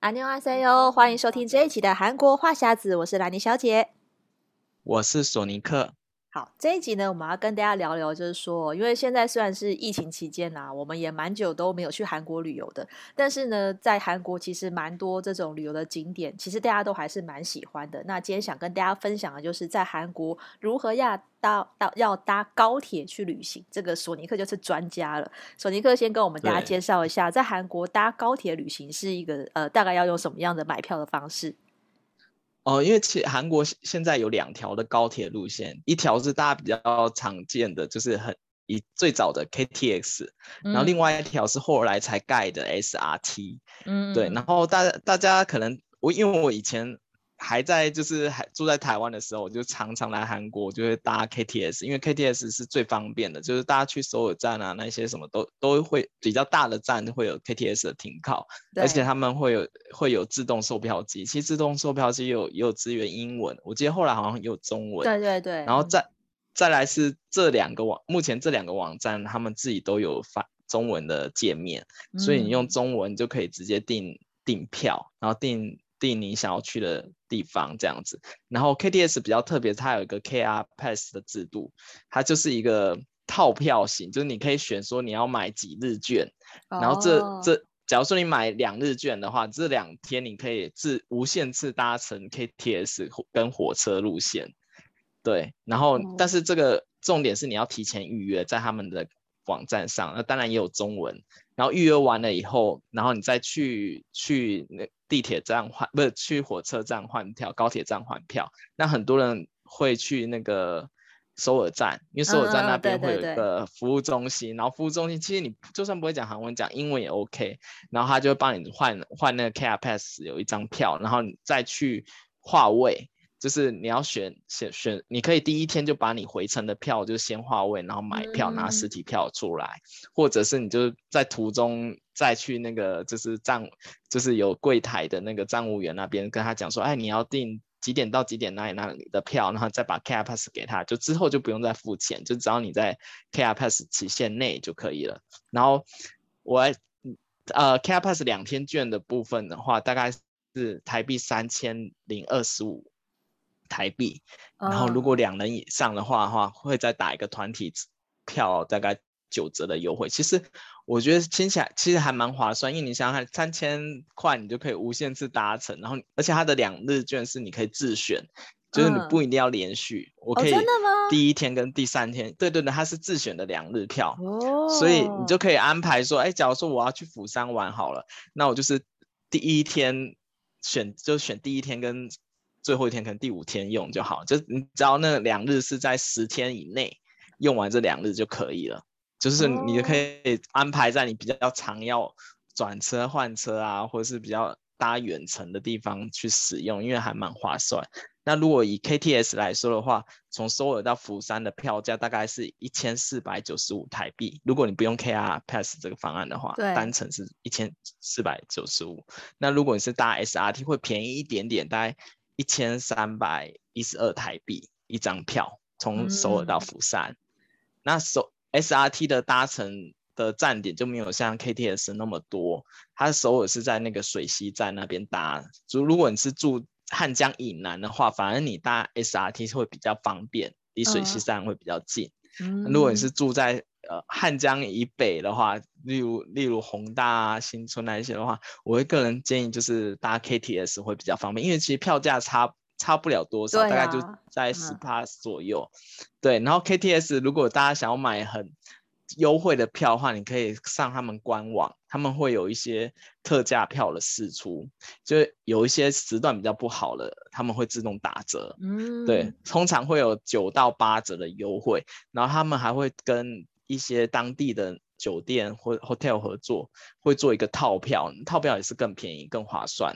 안녕하세요，欢迎收听这一期的韩国话匣子，我是兰妮小姐，我是索尼克。 好，这一集呢，我们要跟大家聊聊，就是说，因为现在虽然是疫情期间啊，我们也蛮久都没有去韩国旅游的，但是呢，在韩国其实蛮多这种旅游的景点，其实大家都还是蛮喜欢的。那今天想跟大家分享的，就是在韩国如何要搭到要搭高铁去旅行，这个索尼克就是专家了。索尼克先跟我们大家介绍一下，在韩国搭高铁旅行是一个呃，大概要用什么样的买票的方式？哦，因为其实韩国现在有两条的高铁路线，一条是大家比较常见的，就是很以最早的 KTX，嗯，然后另外一条是后来才盖的 SRT，嗯，对，然后大家大家可能我因为我以前。还在就是还住在台湾的时候，我就常常来韩国，就会搭 KTS，因为 KTS 是最方便的，就是大家去首尔站啊，那些什么都都会比较大的站会有 KTS 的停靠，而且他们会有会有自动售票机，其实自动售票机有也有支援英文，我记得后来好像也有中文。对对对。然后再再来是这两个网，目前这两个网站他们自己都有发中文的界面，嗯，所以你用中文就可以直接订订票，然后订。订你想要去的地方这样子，然后 KTS 比较特别，它有一个 KR Pass 的制度，它就是一个套票型，就是你可以选说你要买几日券，然后这、oh. 这，假如说你买两日券的话，这两天你可以自无限次搭乘 KTS 跟火车路线，对，然后、oh. 但是这个重点是你要提前预约在他们的网站上，那当然也有中文，然后预约完了以后，然后你再去去那。地铁站换不是去火车站换票，高铁站换票。那很多人会去那个首尔站，因为首尔站那边会有一个服务中心。然后服务中心其实你就算不会讲韩文，讲英文也 OK。然后他就会帮你换换那个 KR Pass 有一张票，然后你再去划位。就是你要选选选，你可以第一天就把你回程的票就先划位，然后买票拿实体票出来，嗯，或者是你就在途中再去那个就是站，就是有柜台的那个站务员那边跟他讲说，哎，你要订几点到几点那里哪里的票，然后再把 KR Pass 给他，就之后就不用再付钱，就只要你在 KR Pass 期限内就可以了。然后我呃 KR Pass 两天券的部分的话，大概是台币三千零二十五。台币，然后如果两人以上的话的话，会再打一个团体票，大概九折的优惠。其实我觉得听起来其实还蛮划算，因为你想想看，三千块你就可以无限次搭乘，然后而且它的两日券是你可以自选，就是你不一定要连续，嗯、我可以第一天跟第三天，对对对，它是自选的两日票，所以你就可以安排说，哎，假如说我要去釜山玩好了，那我就是第一天选就选第一天跟。最后一天可能第五天用就好，就你只要那两日是在十天以内用完这两日就可以了，就是你可以安排在你比较常要转车换车啊，或者是比较搭远程的地方去使用，因为还蛮划算。那如果以 KTS 来说的话，从首尔到釜山的票价大概是一千四百九十五台币，如果你不用 KR Pass 这个方案的话，单程是一千四百九十五。那如果你是搭 SRT 会便宜一点点，大概。一千三百一十二台币一张票，从首尔到釜山。嗯、那首 SRT 的搭乘的站点就没有像 KTS 那么多，它首尔是在那个水西站那边搭。如如果你是住汉江以南的话，反而你搭 SRT 会比较方便，离水西站会比较近。嗯、如果你是住在呃汉江以北的话，例如例如宏大啊、新村那一些的话，我会个人建议就是搭 KTS 会比较方便，因为其实票价差差不了多少，啊、大概就在十趴左右、嗯。对，然后 KTS 如果大家想要买很优惠的票的话，你可以上他们官网，他们会有一些特价票的试出，就有一些时段比较不好的，他们会自动打折。嗯，对，通常会有九到八折的优惠，然后他们还会跟一些当地的酒店或 hotel 合作，会做一个套票，套票也是更便宜、更划算。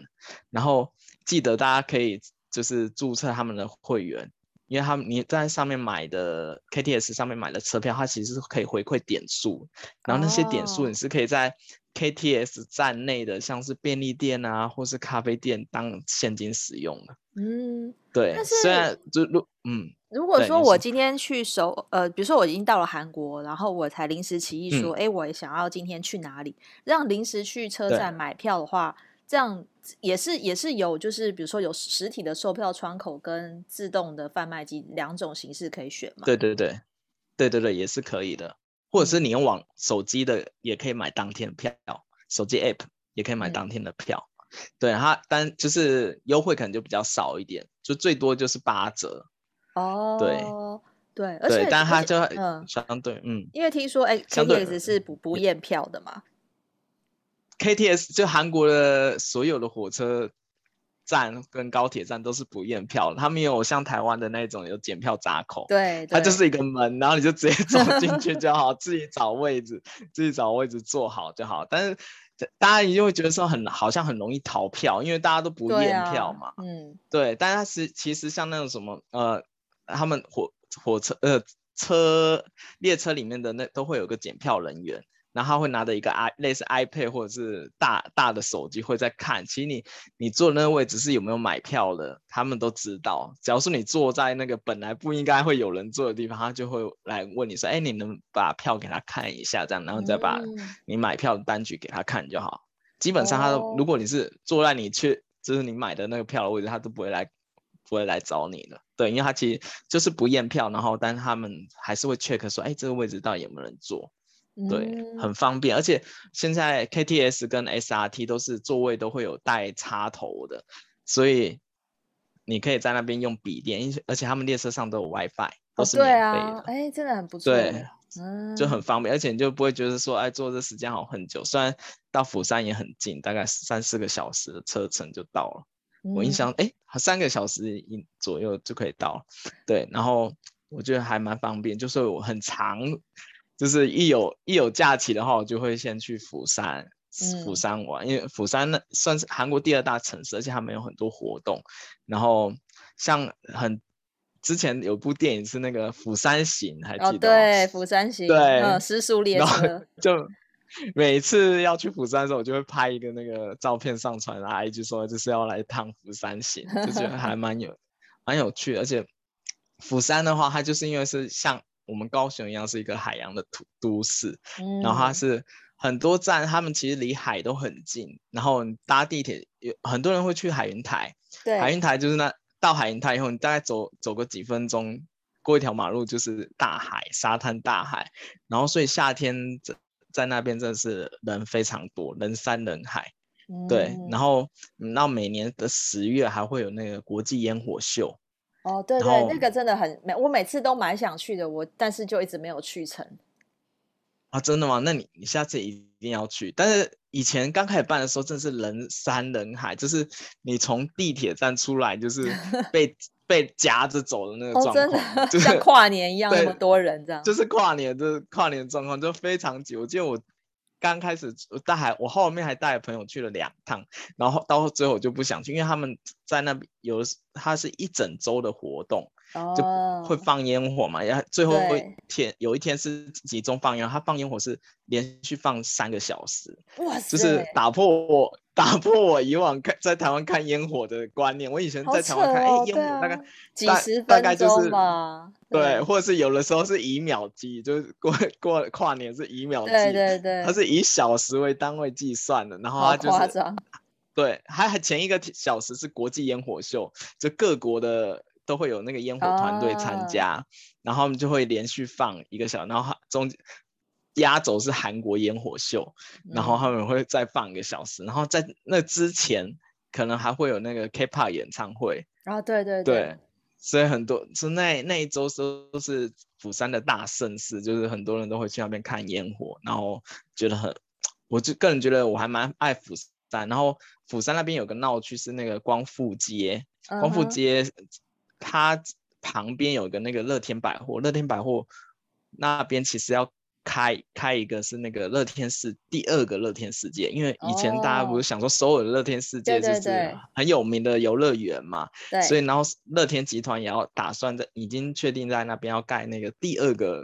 然后记得大家可以就是注册他们的会员，因为他们你在上面买的 KTS 上面买的车票，它其实是可以回馈点数，然后那些点数你是可以在 KTS 站内的，像是便利店啊，或是咖啡店当现金使用的。嗯，对，虽然就如嗯。如果说我今天去首呃，比如说我已经到了韩国，然后我才临时起意说，哎、嗯，我想要今天去哪里，让临时去车站买票的话，这样也是也是有，就是比如说有实体的售票窗口跟自动的贩卖机两种形式可以选嘛？对对对，对对对，也是可以的。或者是你用网手机的，也可以买当天的票，手机 app 也可以买当天的票。嗯、对它，但就是优惠可能就比较少一点，就最多就是八折。哦，对对，而且对，但它就嗯相对嗯，因为听说哎，KTS 是不不验票的嘛。？KTS 就韩国的所有的火车站跟高铁站都是不验票的，它没有像台湾的那种有检票闸口。对，对，它就是一个门，然后你就直接走进去就好，自己找位置，自己找位置坐好就好。但是大家一定会觉得说很好像很容易逃票，因为大家都不验票嘛。啊、嗯，对。但是它是其实像那种什么呃，他们火火车呃车列车里面的那都会有个检票人员。然后他会拿着一个 i 类似 iPad 或者是大大的手机会在看，其实你你坐的那个位置是有没有买票的，他们都知道。只要是你坐在那个本来不应该会有人坐的地方，他就会来问你说：“哎，你能把票给他看一下？”这样，然后再把你买票的单据给他看就好。基本上他都，如果你是坐在你去就是你买的那个票的位置，他都不会来不会来找你的。对，因为他其实就是不验票，然后但是他们还是会 check 说：“哎，这个位置到底有没有人坐？”对，很方便，而且现在 KTS 跟 SRT 都是座位都会有带插头的，所以你可以在那边用笔电，而且他们列车上都有 WiFi，都是免费的。哎、哦啊，真的很不错。对，就很方便，而且你就不会觉得说，哎，坐这时间好很久。虽然到釜山也很近，大概三四个小时的车程就到了。嗯、我印象，哎，三个小时一左右就可以到了。对，然后我觉得还蛮方便，就是我很长。就是一有一有假期的话，我就会先去釜山，釜山玩，嗯、因为釜山那算是韩国第二大城市，而且他们有很多活动。然后像很之前有部电影是那个《釜山行》，还记得吗？哦，对，《釜山行》对，嗯，时速列车。就每次要去釜山的时候，我就会拍一个那个照片上传，然后 IG 说就是要来趟釜山行，就觉得还蛮有蛮有趣的。而且釜山的话，它就是因为是像。我们高雄一样是一个海洋的都都市，嗯、然后它是很多站，他们其实离海都很近，然后搭地铁有很多人会去海云台，对，海云台就是那到海云台以后，你大概走走个几分钟，过一条马路就是大海，沙滩大海，然后所以夏天在在那边真的是人非常多，人山人海，嗯、对，然后到每年的十月还会有那个国际烟火秀。哦，对对，那个真的很每我每次都蛮想去的，我但是就一直没有去成。啊，真的吗？那你你下次一定要去。但是以前刚开始办的时候，真的是人山人海，就是你从地铁站出来，就是 被被夹着走的那个状况，哦、真的就是像跨年一样那么多人这样。就是跨年的跨年状况就非常久，我记得我。刚开始带还我后面还带朋友去了两趟，然后到最后我就不想去，因为他们在那边有他是一整周的活动，就会放烟火嘛，然后最后会天有一天是集中放烟火，他放烟火是连续放三个小时，哇塞，就是打破我。打破我以往看在台湾看烟火的观念。我以前在台湾看，哎、哦，烟、欸、火大概几十分钟对，或者是有的时候是以秒计，就是过过跨年是以秒计，对对对，它是以小时为单位计算的，然后它就是，对，还还前一个小时是国际烟火秀，就各国的都会有那个烟火团队参加，啊、然后他们就会连续放一个小时，然后中。压轴是韩国烟火秀，然后他们会再放一个小时，嗯、然后在那之前可能还会有那个 K-pop 演唱会啊，对对对，对，所以很多是那那一周都是釜山的大盛事，就是很多人都会去那边看烟火，然后觉得很，我就个人觉得我还蛮爱釜山，然后釜山那边有个闹区是那个光复街，光复街、uh. 它旁边有个那个乐天百货，乐天百货那边其实要。开开一个是那个乐天世第二个乐天世界，因为以前大家不是想说首尔的乐天世界就是很有名的游乐园嘛，对。对对，所以然后乐天集团也要打算在已经确定在那边要盖那个第二个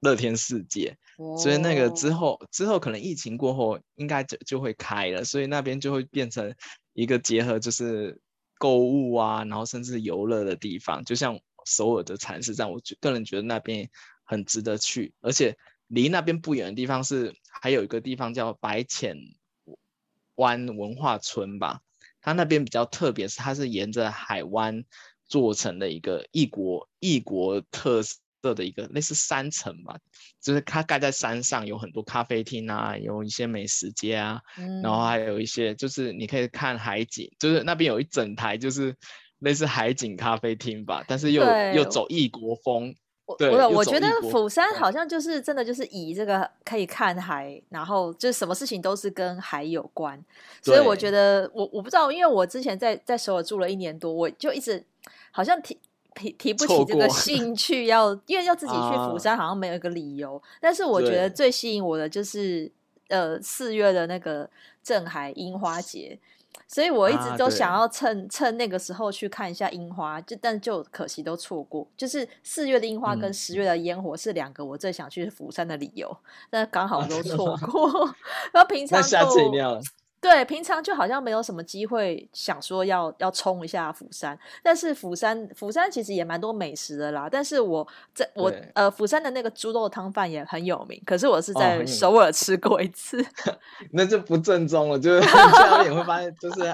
乐天世界，哦、所以那个之后之后可能疫情过后应该就就会开了，所以那边就会变成一个结合就是购物啊，然后甚至游乐的地方，就像首尔的禅寺站，我个人觉得那边很值得去，而且。离那边不远的地方是还有一个地方叫白浅湾文化村吧，它那边比较特别，是它是沿着海湾做成的一个异国异国特色的一个类似山城吧，就是它盖在山上，有很多咖啡厅啊，有一些美食街啊，嗯、然后还有一些就是你可以看海景，就是那边有一整台就是类似海景咖啡厅吧，但是又又走异国风。对我我觉得釜山好像就是真的就是以这个可以看海，然后就是什么事情都是跟海有关，所以我觉得我我不知道，因为我之前在在首尔住了一年多，我就一直好像提提提不起这个 兴趣要，要因为要自己去釜山好像没有一个理由，啊、但是我觉得最吸引我的就是呃四月的那个镇海樱花节。所以我一直都想要趁、啊、趁那个时候去看一下樱花，就但就可惜都错过。就是四月的樱花跟十月的烟火是两个我最想去釜山的理由，嗯、但刚好都错 过。啊、然后平常就。对，平常就好像没有什么机会想说要要冲一下釜山，但是釜山釜山其实也蛮多美食的啦。但是我在我呃釜山的那个猪肉汤饭也很有名，可是我是在首尔吃过一次，哦、那就不正宗了。就是 去也会发现，就是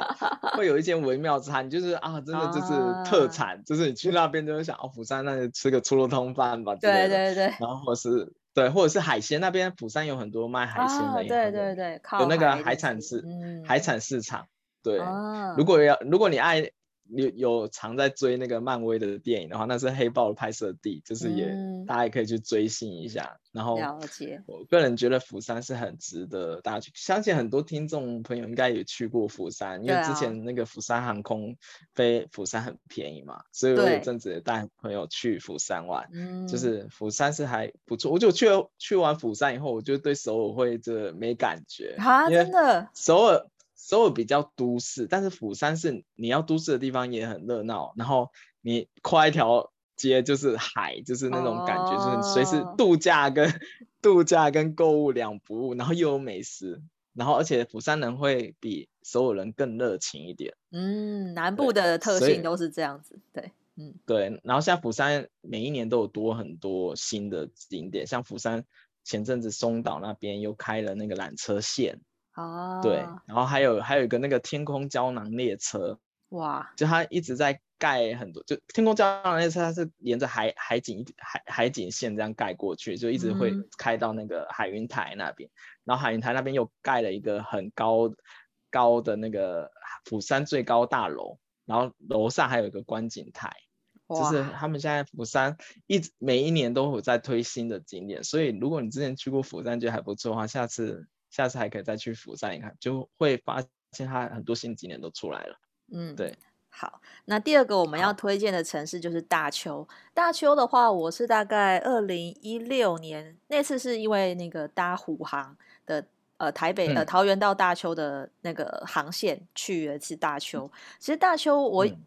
会有一些微妙之差，就是啊，真的就是特产，啊、就是你去那边就会想哦，釜山那里吃个猪肉汤饭吧。对对对，然后或是。对，或者是海鲜那边，釜山有很多卖海鲜的，哦，对对对，有那个海产市，嗯、海产市场。对，哦、如果要如果你爱。有有常在追那个漫威的电影的话，那是黑豹的拍摄地，就是也、嗯、大家也可以去追星一下。然后，了解。我个人觉得釜山是很值得大家去，相信很多听众朋友应该也去过釜山，因为之前那个釜山航空飞釜山很便宜嘛，所以我有阵子也带朋友去釜山玩，就是釜山是还不错。我就去去完釜山以后，我就对首尔会这没感觉啊，真的首尔。首尔比较都市，但是釜山是你要都市的地方也很热闹，然后你跨一条街就是海，就是那种感觉，哦、就是随时度假跟度假跟购物两不误，然后又有美食，然后而且釜山人会比首尔人更热情一点。嗯，南部的特性都是这样子，对，嗯，对。然后像釜山每一年都有多很多新的景点，像釜山前阵子松岛那边又开了那个缆车线。哦，对，然后还有还有一个那个天空胶囊列车，哇，就它一直在盖很多，就天空胶囊列车它是沿着海海景海海景线这样盖过去，就一直会开到那个海云台那边，嗯、然后海云台那边又盖了一个很高高的那个釜山最高大楼，然后楼上还有一个观景台，就是他们现在釜山一直每一年都有在推新的景点，所以如果你之前去过釜山觉得还不错的话，下次。下次还可以再去釜山一看，就会发现它很多新景点都出来了。嗯，对。好，那第二个我们要推荐的城市就是大邱。大邱的话，我是大概二零一六年那次是因为那个搭虎航的呃台北、嗯、呃桃园到大邱的那个航线去了一次大邱。嗯、其实大邱我、嗯、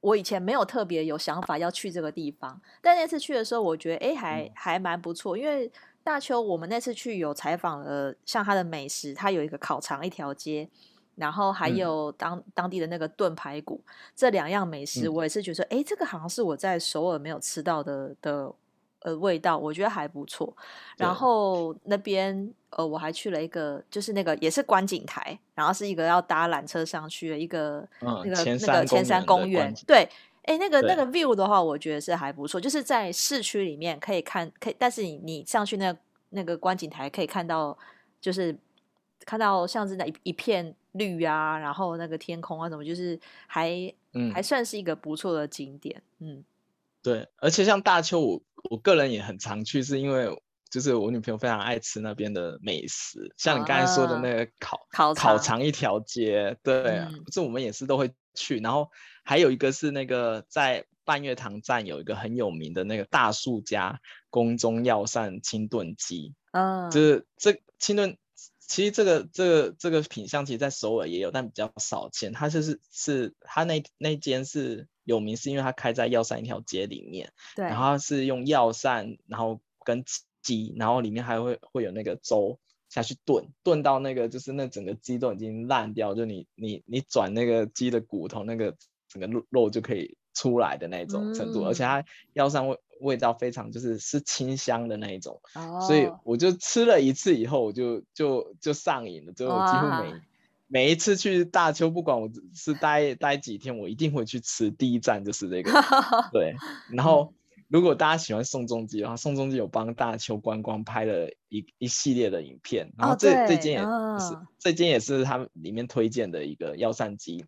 我以前没有特别有想法要去这个地方，但那次去的时候，我觉得哎还、嗯、还蛮不错，因为。大邱，我们那次去有采访了，像它的美食，它有一个烤肠一条街，然后还有当、嗯、当地的那个炖排骨，这两样美食，我也是觉得，哎、嗯，这个好像是我在首尔没有吃到的的呃味道，我觉得还不错。然后那边呃，我还去了一个，就是那个也是观景台，然后是一个要搭缆车上去的一个、嗯、那个那个千山公园，对。哎，那个那个 view 的话，我觉得是还不错，就是在市区里面可以看，可以，但是你你上去那个、那个观景台可以看到，就是看到像是那一一片绿啊，然后那个天空啊什么，就是还、嗯、还算是一个不错的景点。嗯，对，而且像大邱，我我个人也很常去，是因为就是我女朋友非常爱吃那边的美食，像你刚才说的那个烤、啊、烤肠。肠一条街，对，这、嗯、我们也是都会去，然后。还有一个是那个在半月堂站有一个很有名的那个大树家宫中药膳清炖鸡，嗯，就是这清炖，其实这个这个这个品相其实在首尔也有，但比较少见。它就是是它那那间是有名，是因为它开在药膳一条街里面，对，然后它是用药膳，然后跟鸡，然后里面还会会有那个粥下去炖，炖到那个就是那整个鸡都已经烂掉，就你你你转那个鸡的骨头那个。整个肉肉就可以出来的那种程度，嗯、而且它腰上味味道非常就是是清香的那一种，哦、所以我就吃了一次以后，我就就就上瘾了，就我几乎每每一次去大邱，不管我是待待几天，我一定会去吃。第一站就是这个，对。然后，如果大家喜欢宋仲基的话，宋仲基有帮大邱观光拍了一一系列的影片。然后这、哦、这间也是、哦、这间也是他们里面推荐的一个药膳鸡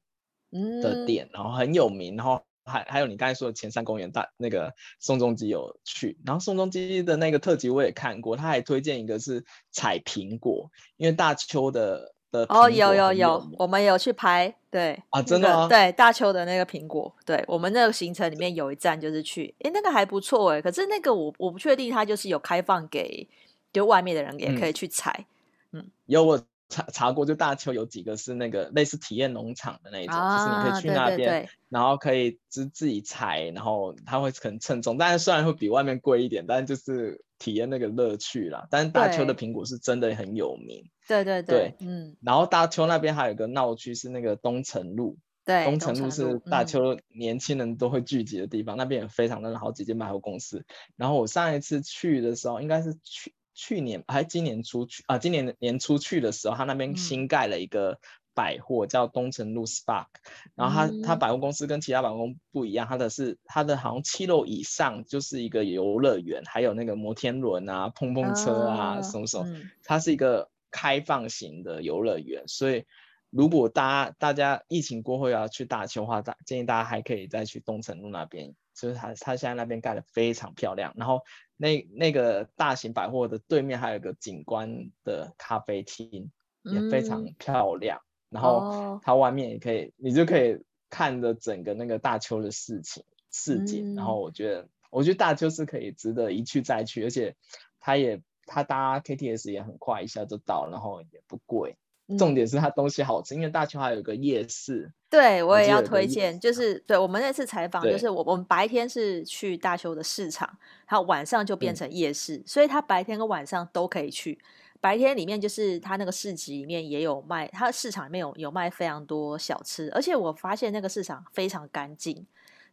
的店，嗯、然后很有名。然后还还有你刚才说的前山公园大那个宋仲基有去，然后宋仲基的那个特辑我也看过，他还推荐一个是采苹果，因为大邱的。哦，有有有，我们有去拍，对啊，真的、那个、对大邱的那个苹果，对我们那个行程里面有一站就是去，哎，那个还不错哎，可是那个我我不确定它就是有开放给就外面的人也可以去采，嗯，嗯。有我查查过，就大邱有几个是那个类似体验农场的那一种，啊、就是你可以去那边，对对对，然后可以自自己采，然后它会可能称重，但是虽然会比外面贵一点，但就是体验那个乐趣啦。但是大邱的苹果是真的很有名。对对对，对，嗯，然后大邱那边还有一个闹区是那个东城路，对，东城路是大邱年轻人都会聚集的地方，嗯、那边也非常的好几间百货公司。然后我上一次去的时候，应该是去去年还是今年出去啊，今年年初去的时候，他那边新盖了一个百货，嗯、叫东城路 Spark，然后他他百货公司跟其他百货公司不一样，他的是他的好像七楼以上就是一个游乐园，还有那个摩天轮啊、碰碰车啊、哦、什么什么，嗯、它是一个。开放型的游乐园，所以如果大家大家疫情过后要去大邱的话，大建议大家还可以再去东城路那边，就是他他现在那边盖的非常漂亮。然后那那个大型百货的对面还有一个景观的咖啡厅，也非常漂亮。嗯、然后它外面也可以，哦、你就可以看着整个那个大邱的事情市景。嗯、然后我觉得我觉得大邱是可以值得一去再去，而且它也。它搭 KTS 也很快，一下就到，然后也不贵。重点是它东西好吃，因为大邱还有个夜市。对，我也要推荐，就是对我们那次采访，就是我我们白天是去大邱的市场，然后晚上就变成夜市，所以它白天跟晚上都可以去。白天里面就是它那个市集里面也有卖，他市场里面有有卖非常多小吃，而且我发现那个市场非常干净。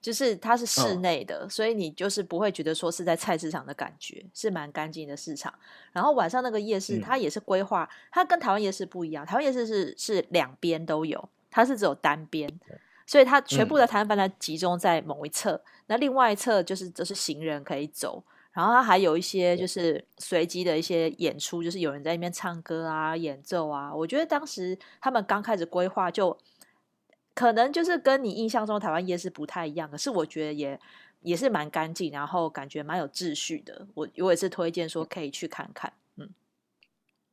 就是它是室内的，哦、所以你就是不会觉得说是在菜市场的感觉，是蛮干净的市场。然后晚上那个夜市，它也是规划，嗯、它跟台湾夜市不一样，台湾夜市是是两边都有，它是只有单边，所以它全部的摊贩呢集中在某一侧，嗯、那另外一侧就是就是行人可以走，然后它还有一些就是随机的一些演出，就是有人在那边唱歌啊、演奏啊。我觉得当时他们刚开始规划就。可能就是跟你印象中台湾夜市不太一样，可是我觉得也也是蛮干净，然后感觉蛮有秩序的。我我也是推荐说可以去看看，嗯，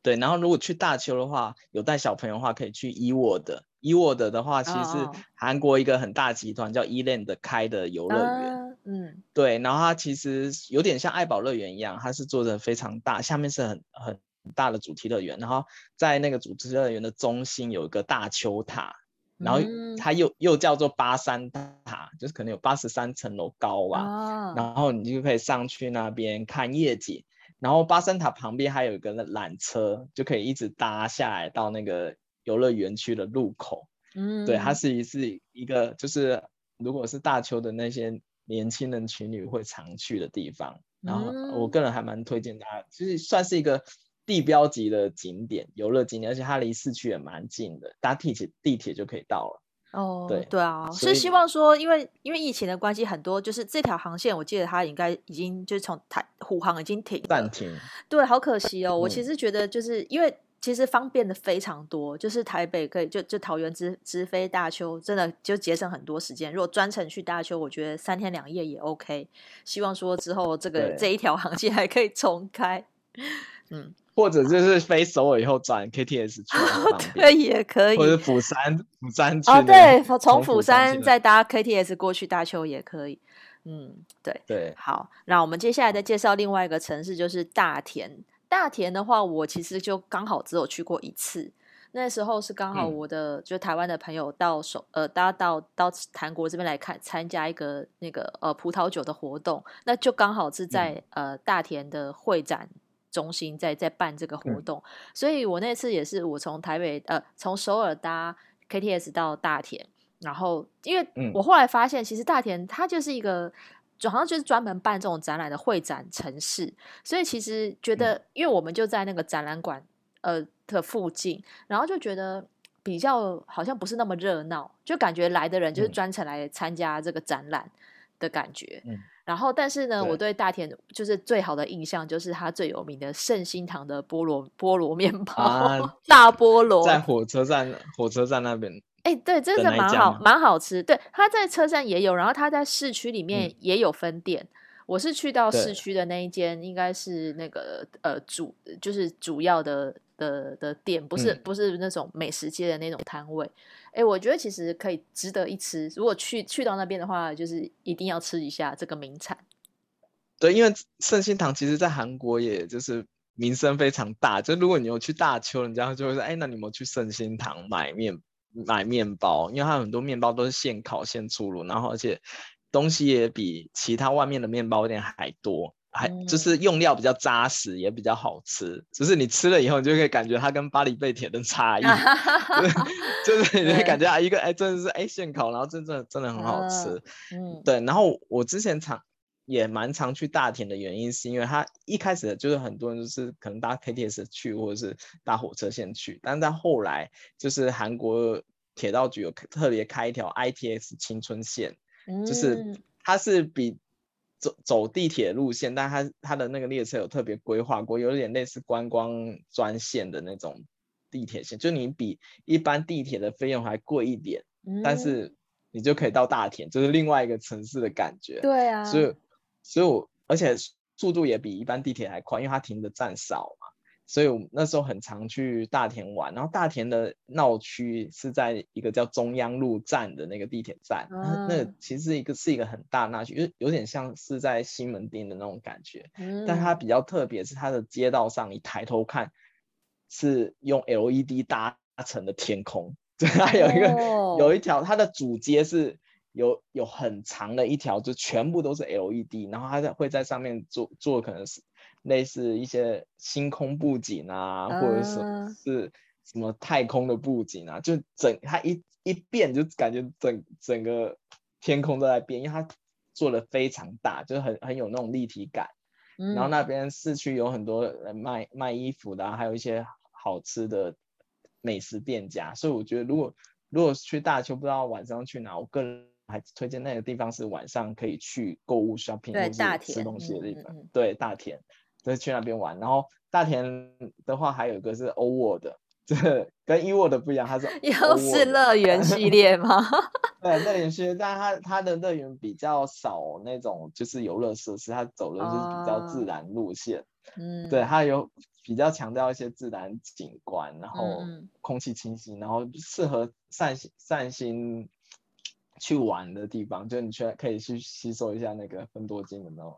对。然后如果去大邱的话，有带小朋友的话，可以去伊沃的。伊沃的。的话，其实是韩国一个很大集团叫 E-Land 开的游乐园，嗯，对。然后它其实有点像爱宝乐园一样，它是做的非常大，下面是很很大的主题乐园，然后在那个主题乐园的中心有一个大邱塔。然后它又又叫做八山塔，就是可能有八十三层楼高吧。哦、然后你就可以上去那边看夜景。然后八山塔旁边还有一个缆车，就可以一直搭下来到那个游乐园区的入口。嗯，对，它是一是一个就是如果是大邱的那些年轻人情侣会常去的地方。然后我个人还蛮推荐大家，就是算是一个。地标级的景点，游乐景点，而且它离市区也蛮近的，搭地铁地铁就可以到了。哦，对对啊，所以是希望说，因为因为疫情的关系，很多就是这条航线，我记得它应该已经就是从台虎航已经停暂停。对，好可惜哦。我其实觉得就是因为其实方便的非常多，就是台北可以就就桃园直直飞大邱，真的就节省很多时间。如果专程去大邱，我觉得三天两夜也 OK。希望说之后这个对这一条航线还可以重开。嗯。或者就是飞首尔以后转 KTS 去，哦，对，也可以。或者釜山，釜山去。哦，对，从釜山再搭 KTS 过去大邱也可以。嗯，对对。好，那我们接下来再介绍另外一个城市，就是大田。大田的话，我其实就刚好只有去过一次。那时候是刚好我的、嗯、就台湾的朋友到首呃，大家到到韩国这边来看参加一个那个呃葡萄酒的活动，那就刚好是在、嗯、呃大田的会展。中心在在办这个活动，嗯、所以我那次也是我从台北呃从首尔搭 KTS 到大田，然后因为我后来发现，其实大田它就是一个，好像就是专门办这种展览的会展城市，所以其实觉得，因为我们就在那个展览馆呃的附近，然后就觉得比较好像不是那么热闹，就感觉来的人就是专程来参加这个展览的感觉。嗯，然后但是呢，对我对大田就是最好的印象就是它最有名的圣心堂的菠萝菠萝面包，啊、大菠萝在火车站火车站那边。哎、欸，对，真的蛮好，蛮好吃。对，他在车站也有，然后他在市区里面也有分店。嗯、我是去到市区的那一间，对应该是那个呃主，就是主要的的的店，不是、嗯、不是那种美食街的那种摊位。哎、欸，我觉得其实可以值得一吃。如果去去到那边的话，就是一定要吃一下这个名产。对，因为圣心堂其实在韩国也就是名声非常大。就如果你有去大邱，人家就会说，哎、欸，那你有没有去圣心堂买面？买面包，因为它很多面包都是现烤现出炉，然后而且东西也比其他外面的面包店还多，还就是用料比较扎实，也比较好吃。就是你吃了以后，你就可以感觉它跟巴黎贝铁的差异，就是就是你会感觉啊，一个哎真的是哎现烤，然后真的真的很好吃，嗯，对。然后我之前常。也蛮常去大田的原因，是因为它一开始就是很多人就是可能搭 KTX 去，或者是搭火车先去，但是在后来就是韩国铁道局有特别开一条 ITS 青春线，嗯、就是它是比走走地铁路线，但它它的那个列车有特别规划过，有点类似观光专线的那种地铁线，就你比一般地铁的费用还贵一点，嗯、但是你就可以到大田，就是另外一个城市的感觉。对啊，所以。所以我，而且速度也比一般地铁还快，因为它停的站少嘛。所以我那时候很常去大田玩，然后大田的闹区是在一个叫中央路站的那个地铁站，嗯、那其实一个是一个很大闹区，有有点像是在西门町的那种感觉。嗯、但它比较特别是它的街道上，你抬头看是用 LED 搭成的天空，对，它有一个、哦、有一条它的主街是。有有很长的一条，就全部都是 LED，然后它在会在上面做做可能是类似一些星空布景啊，或者是是什么太空的布景啊，就整它一一变就感觉整整个天空都在变，因为它做的非常大，就是很很有那种立体感。然后那边市区有很多卖卖衣服的啊，还有一些好吃的美食店家，所以我觉得如果如果去大邱不知道晚上去哪，我个人。还推荐那个地方是晚上可以去购物 shopping 或者吃东西的地方。对，大田，就是去那边玩。然后大田的话，还有一个是 O World，这跟 E World 不一样，它是 又是乐园系列吗？对，乐园系列，但它它的乐园比较少那种就是游乐设施，它走的就是比较自然路线。嗯，对，它有比较强调一些自然景观，然后空气清新，然后适合散心散心。去玩的地方，就你去可以去吸收一下那个芬多精的那种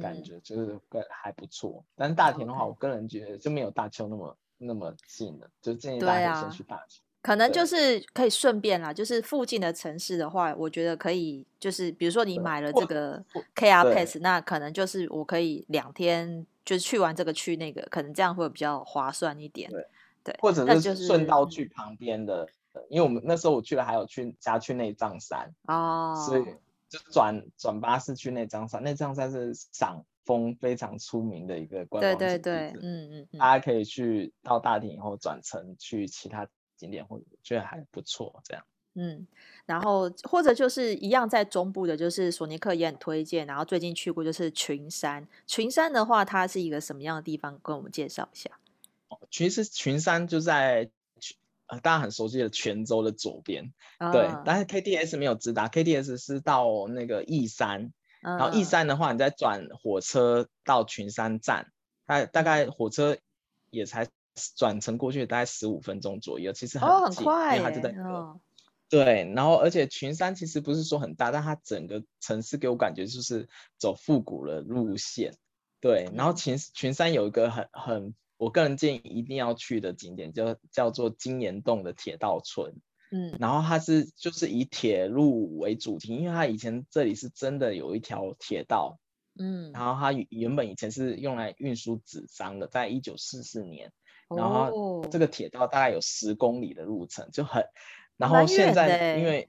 感觉，嗯、就是还不错。但是大田的话，我个人觉得就没有大邱那么那么近了，就建议大家先去大邱。啊、可能就是可以顺便啦，就是附近的城市的话，我觉得可以，就是比如说你买了这个 KR Pass，那可能就是我可以两天就是去完这个去那个，可能这样会比较划算一点。对，对或者是顺道去旁边的。因为我们那时候我去了，还有去加去内藏山哦，所以就转转巴士去那张山。那张山是赏枫非常出名的一个观光景点，对对对，嗯嗯，嗯大家可以去到大厅以后转乘去其他景点，或者觉得还不错这样。嗯，然后或者就是一样在中部的，就是索尼克也很推荐。然后最近去过就是群山，群山的话它是一个什么样的地方？跟我们介绍一下。哦，其实群山就在。呃，大家很熟悉的泉州的左边，哦、对，但是 KDS 没有直达，KDS 是到那个义山，哦、然后义山的话，你再转火车到群山站，它大概火车也才转乘过去大概十五分钟左右，其实很，哦、很快，因为它就在那、哦、对，然后而且群山其实不是说很大，但它整个城市给我感觉就是走复古的路线，对，然后群群山有一个很很。我个人建议一定要去的景点叫叫做金岩洞的铁道村，嗯，然后它是就是以铁路为主题，因为它以前这里是真的有一条铁道，嗯，然后它原本以前是用来运输纸张的，在一九四四年，然后这个铁道大概有十公里的路程，就很，然后现在因为，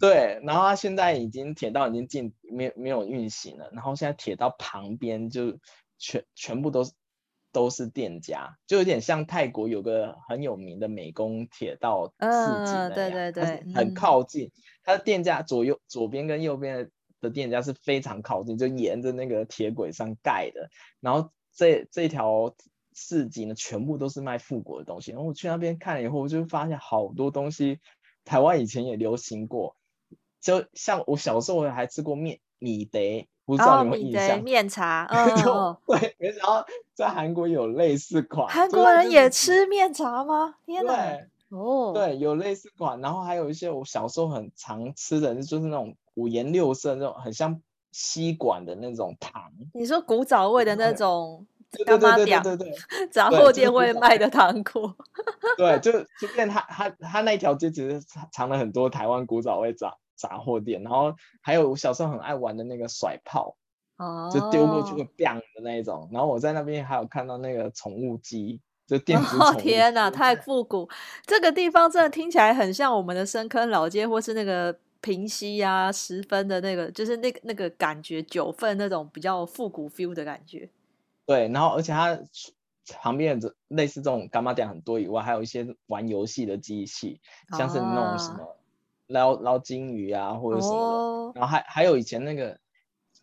对，然后它现在已经铁道已经进没没有运行了，然后现在铁道旁边就全全部都是。都是店家，就有点像泰国有个很有名的美工铁道嗯，对对对，很靠近。嗯、它的店家左右左边跟右边的店家是非常靠近，就沿着那个铁轨上盖的。然后这这条市集呢，全部都是卖复古的东西。然后我去那边看了以后，我就发现好多东西台湾以前也流行过，就像我小时候我还吃过面米德。不知道你们印象？面茶，哦，对，没想到在韩国有类似款。韩国人也吃面茶吗？天哪！对，哦，对，有类似款，然后还有一些我小时候很常吃的，就是那种五颜六色那种很像吸管的那种糖。你说古早味的那种，对对对对对对，杂货店 会卖的糖果。对，就就变他他他那一条街其实藏了很多台湾古早味杂。杂货店，然后还有我小时候很爱玩的那个甩炮，哦，就丢过去会 bang 的那一种。然后我在那边还有看到那个宠物机，就电子宠物。哦，天哪，太复古！这个地方真的听起来很像我们的深坑老街，或是那个平溪啊、十分的那个，就是那个那个感觉，九份那种比较复古 feel 的感觉。对，然后而且它旁边的类似这种柑仔店很多以外，还有一些玩游戏的机器，像是那种什么。捞捞金鱼啊，或者什么的，oh. 然后还还有以前那个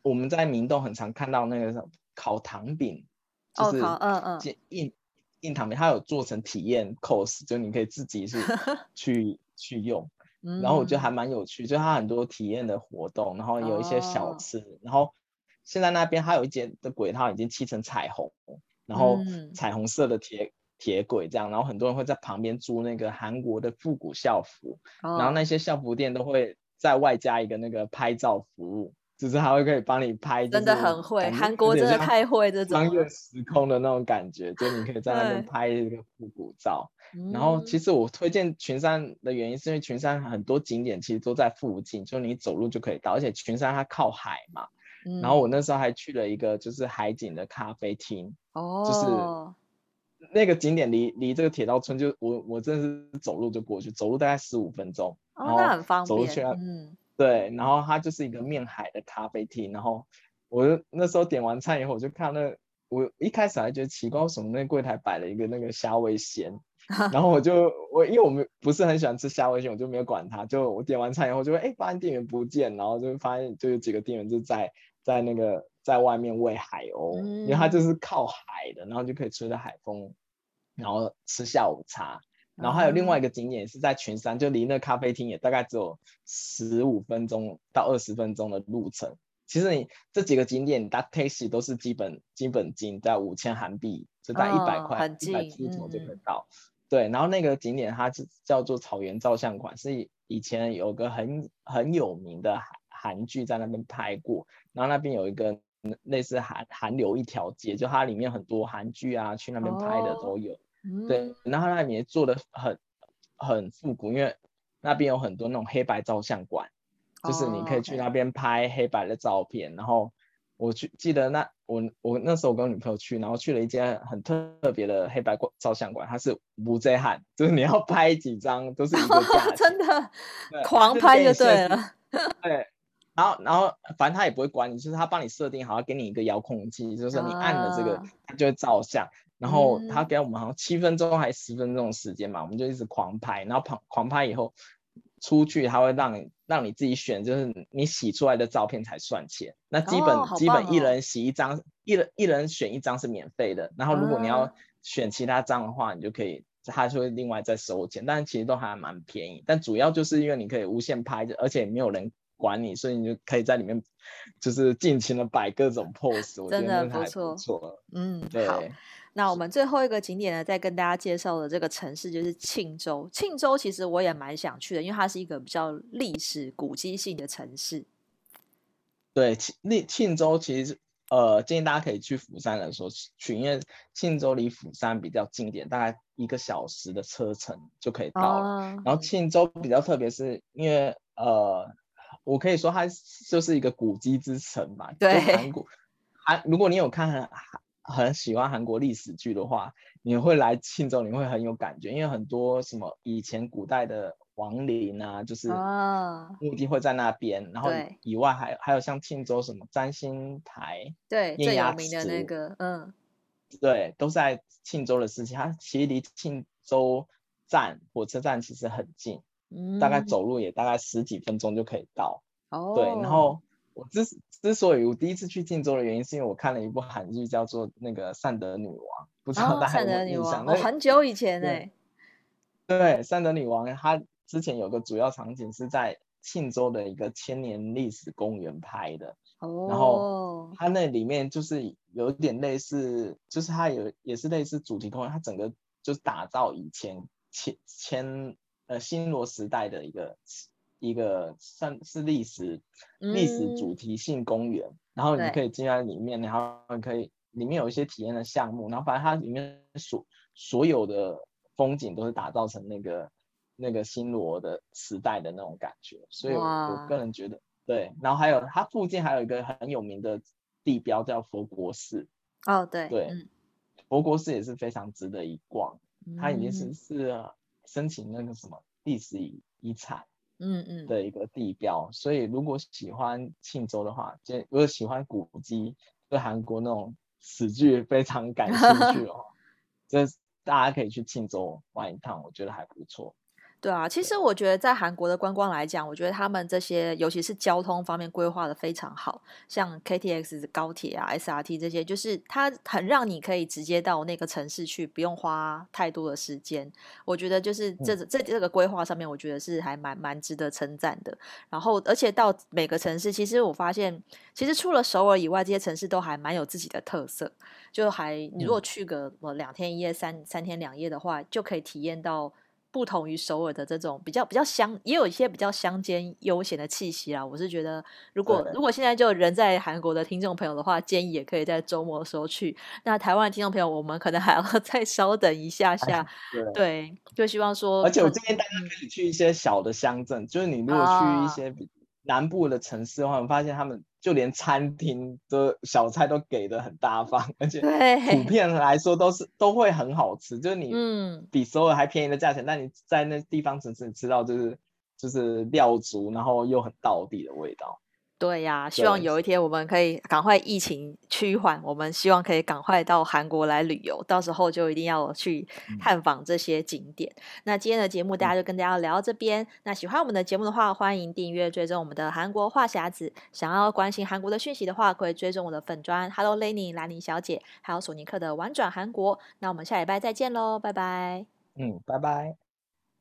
我们在明洞很常看到那个烤糖饼，就是嗯嗯印印糖饼，它有做成体验 course，就你可以自己是 去去用，然后我觉得还蛮有趣，就它很多体验的活动，然后有一些小吃，oh. 然后现在那边还有一间的轨道已经漆成彩虹，然后彩虹色的铁。铁轨这样，然后很多人会在旁边租那个韩国的复古校服，哦、然后那些校服店都会在外加一个那个拍照服务，就是还会可以帮你拍，真的很会，韩国真的太会这种穿越时空的那种感觉，就你可以在那边 拍一个复古照。然后其实我推荐群山的原因是因为群山很多景点其实都在附近，就你走路就可以到，而且群山它靠海嘛。嗯、然后我那时候还去了一个就是海景的咖啡厅，哦，就是。那个景点离离这个铁道村就我我真的是走路就过去，走路大概十五分钟，哦，那很方便。走路去，嗯，对，然后它就是一个面海的咖啡厅，然后我就那时候点完餐以后，我就看那我一开始还觉得奇怪，为什么那柜台摆了一个那个虾味鲜，然后我就我因为我们不是很喜欢吃虾味鲜，我就没有管它，就我点完餐以后就会哎发现店员不见，然后就发现就有几个店员就在在那个。在外面喂海鸥，嗯、因为它就是靠海的，然后就可以吹着海风，然后吃下午茶。然后还有另外一个景点是在群山，就离那咖啡厅也大概只有十五分钟到二十分钟的路程。其实你这几个景点搭 taxi 都是基本基本金在五千韩币，就大概一百块一百出头就可以到。嗯、对，然后那个景点它是叫做草原照相馆，是以前有个很很有名的韩韩剧在那边拍过，然后那边有一个。类似韩韩流一条街，就它里面很多韩剧啊，去那边拍的都有。哦、对，然后它那里面做的很很复古，因为那边有很多那种黑白照相馆，哦、就是你可以去那边拍黑白的照片。哦、然后我去记得那我我那时候我跟我女朋友去，然后去了一间很特别的黑白照相馆，它是无遮汉，就是你要拍几张都是一个价，哦、真的狂拍就对了。对。然后，然后，反正他也不会管你，就是他帮你设定好，给你一个遥控器，就是你按了这个，就会照相。然后他给我们好像七分钟还是十分钟的时间嘛，我们就一直狂拍。然后狂狂拍以后出去，他会让你让你自己选，就是你洗出来的照片才算钱。那基本、哦哦、基本一人洗一张，一人一人选一张是免费的。然后如果你要选其他张的话，你就可以，他就会另外再收钱。但是其实都还蛮便宜。但主要就是因为你可以无限拍，而且没有人。管你，所以你就可以在里面，就是尽情的摆各种 pose，我觉得还不错。嗯，对。好，那我们最后一个景点呢，再跟大家介绍的这个城市就是庆州。庆州其实我也蛮想去的，因为它是一个比较历史古迹性的城市。对，庆庆州其实呃，建议大家可以去釜山的时候去，因为庆州离釜山比较近点，大概一个小时的车程就可以到了。哦、然后庆州比较特别，是因为呃。我可以说它就是一个古迹之城吧。对，韩国，韩，如果你有看很很喜欢韩国历史剧的话，你会来庆州，你会很有感觉，因为很多什么以前古代的王陵啊，就是墓地会在那边，哦、然后以外还还有像庆州什么占星台，对，最有名的那个，嗯，对，都是在庆州的事情。它其实离庆州站火车站其实很近，嗯，大概走路也大概十几分钟就可以到。哦，对，然后我之之所以我第一次去庆州的原因，是因为我看了一部韩剧，叫做那个《善德女王》，不知道大家有没有印象？哦，很久以前哎。对，《善德女王》它之前有个主要场景是在庆州的一个千年历史公园拍的。哦。然后它那里面就是有点类似，就是它有也是类似主题公园，它整个就是打造以前千千呃新罗时代的一个。一个算是历史历史主题性公园，嗯，然后你可以进在里面，然后可以里面有一些体验的项目，然后反正它里面所所有的风景都是打造成那个那个新罗的时代的那种感觉，所以我，我个人觉得对。然后还有它附近还有一个很有名的地标叫佛国寺，哦对对，嗯，佛国寺也是非常值得一逛，它已经是是申请那个什么历史遗遗产。嗯嗯的一个地标，所以如果喜欢庆州的话，就如果喜欢古迹，对韩国那种史剧非常感兴趣的话，就大家可以去庆州玩一趟，我觉得还不错。对啊，其实我觉得在韩国的观光来讲，我觉得他们这些尤其是交通方面规划的非常好，像 KTX 高铁啊、SRT 这些，就是它很让你可以直接到那个城市去，不用花太多的时间。我觉得就是这、嗯、这这个规划上面，我觉得是还蛮蛮值得称赞的。然后，而且到每个城市，其实我发现，其实除了首尔以外，这些城市都还蛮有自己的特色。就还你如果去个呃两天一夜、三三天两夜的话，就可以体验到。不同于首尔的这种比较比较乡，也有一些比较乡间悠闲的气息啦。我是觉得，如果如果现在就人在韩国的听众朋友的话，建议也可以在周末的时候去。那台湾的听众朋友，我们可能还要 再稍等一下 下。对，对，就希望说。而且我建议大家可以去一些小的乡镇，就是你如果去一些比南部的城市的话，我发现他们。就连餐厅的小菜都给的很大方，而且普遍来说都是都会很好吃，就是你比首尔还便宜的价钱，但你在那地方城市你吃到就是就是料足，然后又很道地的味道。对呀、啊，希望有一天我们可以赶快疫情趋缓，我们希望可以赶快到韩国来旅游，到时候就一定要去探访这些景点。嗯、那今天的节目大家就跟大家聊到这边、嗯。那喜欢我们的节目的话，欢迎订阅追踪我们的韩国话匣子。想要关心韩国的讯息的话，可以追踪我的粉砖 Hello Lenny 兰妮小姐，还有索尼克的玩转韩国。那我们下礼拜再见喽，拜拜。嗯，拜拜。